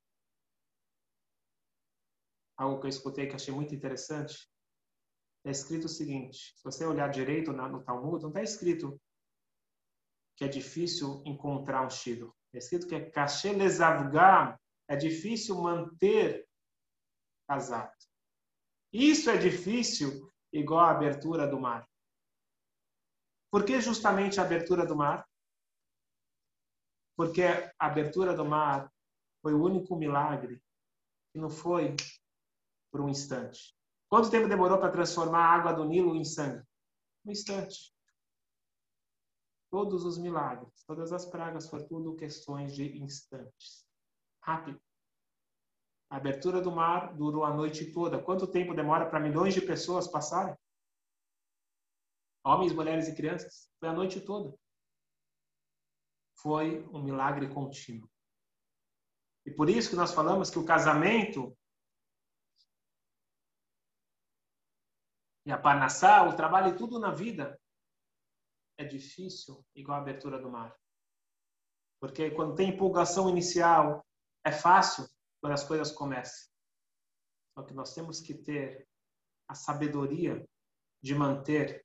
algo que eu escutei que achei muito interessante, é escrito o seguinte: se você olhar direito no Talmud, não está escrito que é difícil encontrar um shidduch. É escrito que é kashe lezavgam, é difícil manter casado. Isso é difícil igual a abertura do mar. Por que justamente a abertura do mar? Porque a abertura do mar foi o único milagre que não foi por um instante. Quanto tempo demorou para transformar a água do Nilo em sangue? Um instante. Todos os milagres, todas as pragas foram tudo questões de instantes. Rápido. A abertura do mar durou a noite toda. Quanto tempo demora para milhões de pessoas passarem? Homens, mulheres e crianças. Foi a noite toda. Foi um milagre contínuo. E por isso que nós falamos que o casamento e a panassá, o trabalho e tudo na vida é difícil igual a abertura do mar. Porque quando tem empolgação inicial, é fácil quando as coisas começam. Só que nós temos que ter a sabedoria de manter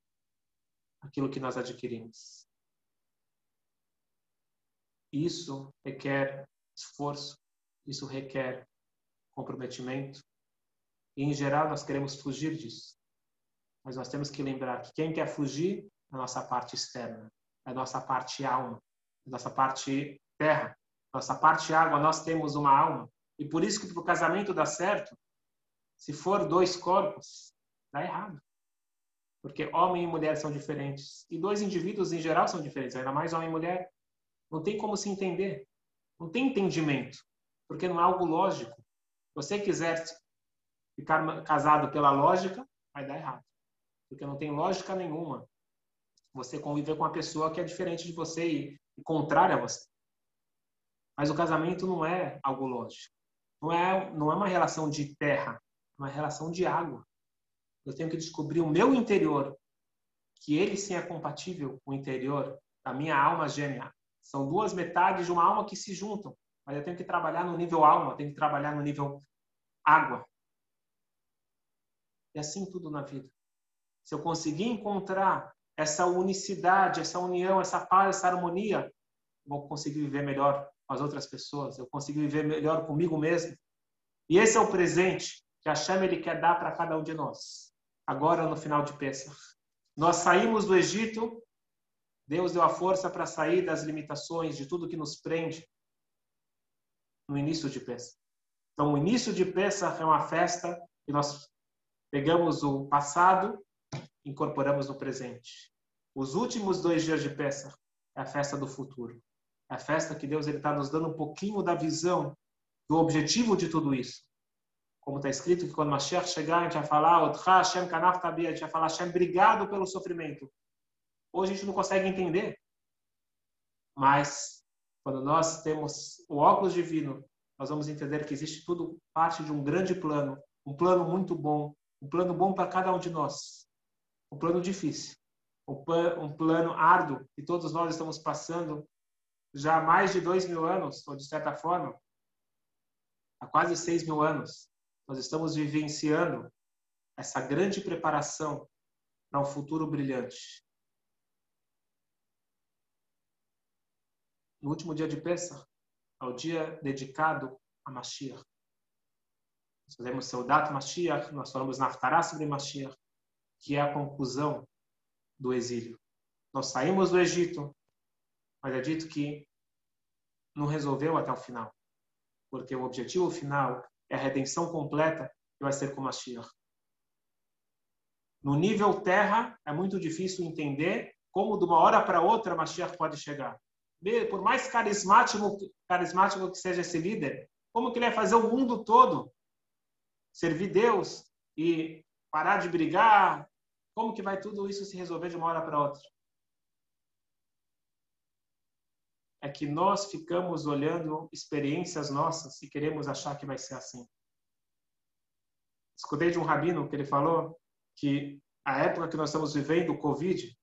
aquilo que nós adquirimos. Isso requer esforço, isso requer comprometimento. E, em geral, nós queremos fugir disso. Mas nós temos que lembrar que quem quer fugir é a nossa parte externa, é a nossa parte alma, é a nossa parte terra, nossa parte água. Nós temos uma alma e por isso que para o casamento dar certo, se for dois corpos, dá errado. Porque homem e mulher são diferentes. E dois indivíduos em geral são diferentes, ainda mais homem e mulher. Não tem como se entender. Não tem entendimento. Porque não é algo lógico. Se você quiser ficar casado pela lógica, vai dar errado. Porque não tem lógica nenhuma você conviver com uma pessoa que é diferente de você e, e contrária a você. Mas o casamento não é algo lógico. Não é, não é uma relação de terra, é uma relação de água. Eu tenho que descobrir o meu interior, que ele sim é compatível com o interior da minha alma gêmea. São duas metades de uma alma que se juntam, mas eu tenho que trabalhar no nível alma, tenho que trabalhar no nível água. E assim tudo na vida. Se eu conseguir encontrar essa unicidade, essa união, essa paz, essa harmonia, vou conseguir viver melhor com as outras pessoas, eu consigo viver melhor comigo mesmo. E esse é o presente que a Hashem ele quer dar para cada um de nós. Agora no final de Pesach. Nós saímos do Egito, Deus deu a força para sair das limitações, de tudo que nos prende no início de Pesach. Então, o início de Pesach é uma festa que nós pegamos o passado incorporamos no presente. Os últimos dois dias de Pesach é a festa do futuro. É a festa que Deus está nos dando um pouquinho da visão do objetivo de tudo isso. Como está escrito que quando Mashiach chegar, a gente vai falar, a gente vai falar, Hashem, obrigado pelo sofrimento. Hoje a gente não consegue entender. Mas, quando nós temos o óculos divino, nós vamos entender que existe tudo parte de um grande plano, um plano muito bom, um plano bom para cada um de nós. Um plano difícil, um plano árduo que todos nós estamos passando já há mais de dois mil anos, ou de certa forma, há quase seis mil anos, nós estamos vivenciando essa grande preparação para um futuro brilhante. No último dia de Pesach, é o dia dedicado a Mashiach. Nós fazemos Seudat Mashiach, nós falamos Naftará sobre Mashiach, que é a conclusão do exílio. Nós saímos do Egito, mas é dito que não resolveu até o final, porque o objetivo final é a redenção completa. E vai ser com Mashiach. No nível terra, é muito difícil entender como de uma hora para outra Mashiach pode chegar. Por mais carismático, carismático que seja esse líder, como que ele vai fazer o mundo todo servir Deus e parar de brigar? Como que vai tudo isso se resolver de uma hora para outra? É que nós ficamos olhando experiências nossas e queremos achar que vai ser assim. Escutei de um rabino que ele falou que a época que nós estamos vivendo, o Covid,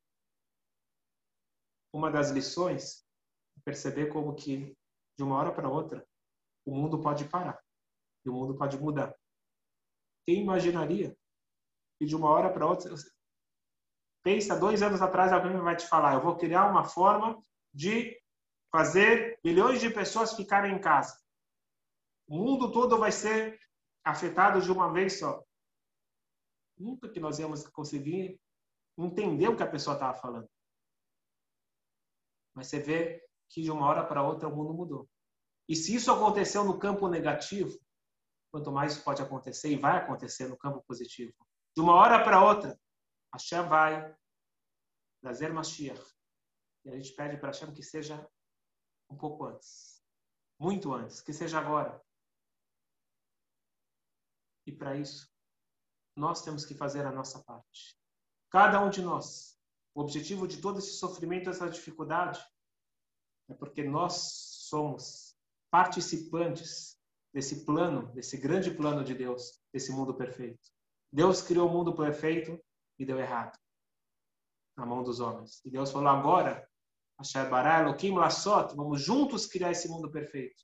uma das lições perceber como que de uma hora para outra o mundo pode parar e o mundo pode mudar. Quem imaginaria que de uma hora para outra pensa dois anos atrás alguém vai te falar, eu vou criar uma forma de fazer milhões de pessoas ficarem em casa. O mundo todo vai ser afetado de uma vez só. Nunca que nós íamos conseguir entender o que a pessoa estava falando. Mas você vê que de uma hora para outra o mundo mudou. E se isso aconteceu no campo negativo, quanto mais pode acontecer e vai acontecer no campo positivo. De uma hora para outra, Hashem vai trazer Mashiach. E a gente pede para Hashem que seja um pouco antes. Muito antes. Que seja agora. E para isso, nós temos que fazer a nossa parte. Cada um de nós. O objetivo de todo esse sofrimento, essa dificuldade, é porque nós somos participantes desse plano, desse grande plano de Deus, desse mundo perfeito. Deus criou o mundo perfeito e deu errado na mão dos homens. E Deus falou agora, vamos juntos criar esse mundo perfeito.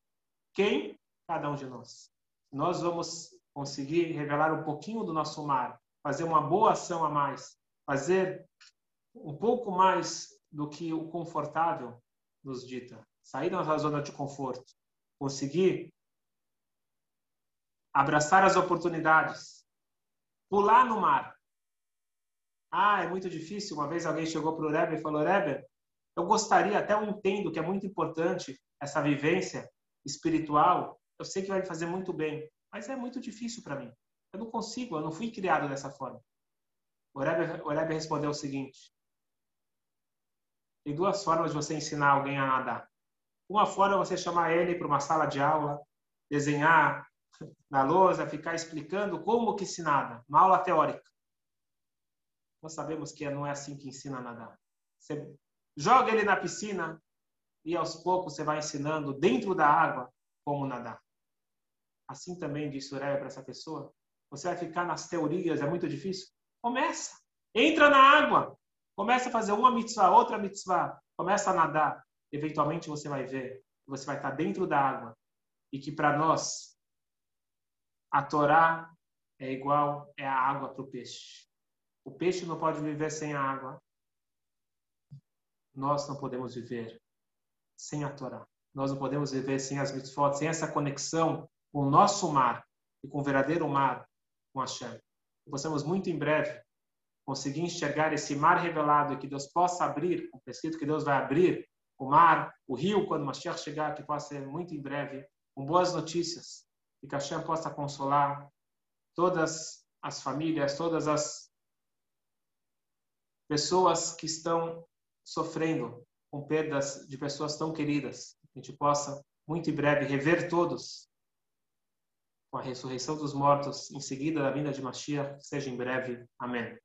Quem? Cada um de nós. Nós vamos conseguir revelar um pouquinho do nosso mar, fazer uma boa ação a mais, fazer um pouco mais do que o confortável nos dita, sair da zona de conforto, conseguir abraçar as oportunidades, pular no mar. Ah, é muito difícil. Uma vez alguém chegou para o Rebbe e falou: Rebbe, eu gostaria, até eu entendo que é muito importante essa vivência espiritual, eu sei que vai me fazer muito bem, mas é muito difícil para mim. Eu não consigo, eu não fui criado dessa forma. O Rebbe, o Rebbe respondeu o seguinte: tem duas formas de você ensinar alguém a nadar. Uma forma é você chamar ele para uma sala de aula, desenhar na lousa, ficar explicando como que se nada, uma aula teórica. Nós sabemos que não é assim que ensina a nadar. Você joga ele na piscina e aos poucos você vai ensinando dentro da água como nadar. Assim também disse Ureia para essa pessoa. Você vai ficar nas teorias, é muito difícil? Começa. Entra na água. Começa a fazer uma mitzvah, outra mitzvah. Começa a nadar. Eventualmente você vai ver. Você vai estar dentro da água. E que para nós, a Torá é igual é a água para o peixe. O peixe não pode viver sem a água. Nós não podemos viver sem a Torá. Nós não podemos viver sem as mitzvot, sem essa conexão com o nosso mar e com o verdadeiro mar, com Hashem. Que possamos muito em breve conseguir enxergar esse mar revelado e que Deus possa abrir, o escrito que Deus vai abrir o mar, o rio, quando Mashiach chegar, que possa ser muito em breve, com boas notícias, e que Hashem possa consolar todas as famílias, todas as pessoas que estão sofrendo com perdas de pessoas tão queridas. Que a gente possa, muito em breve, rever todos com a ressurreição dos mortos, em seguida da vinda de Mashiach, seja em breve. Amém.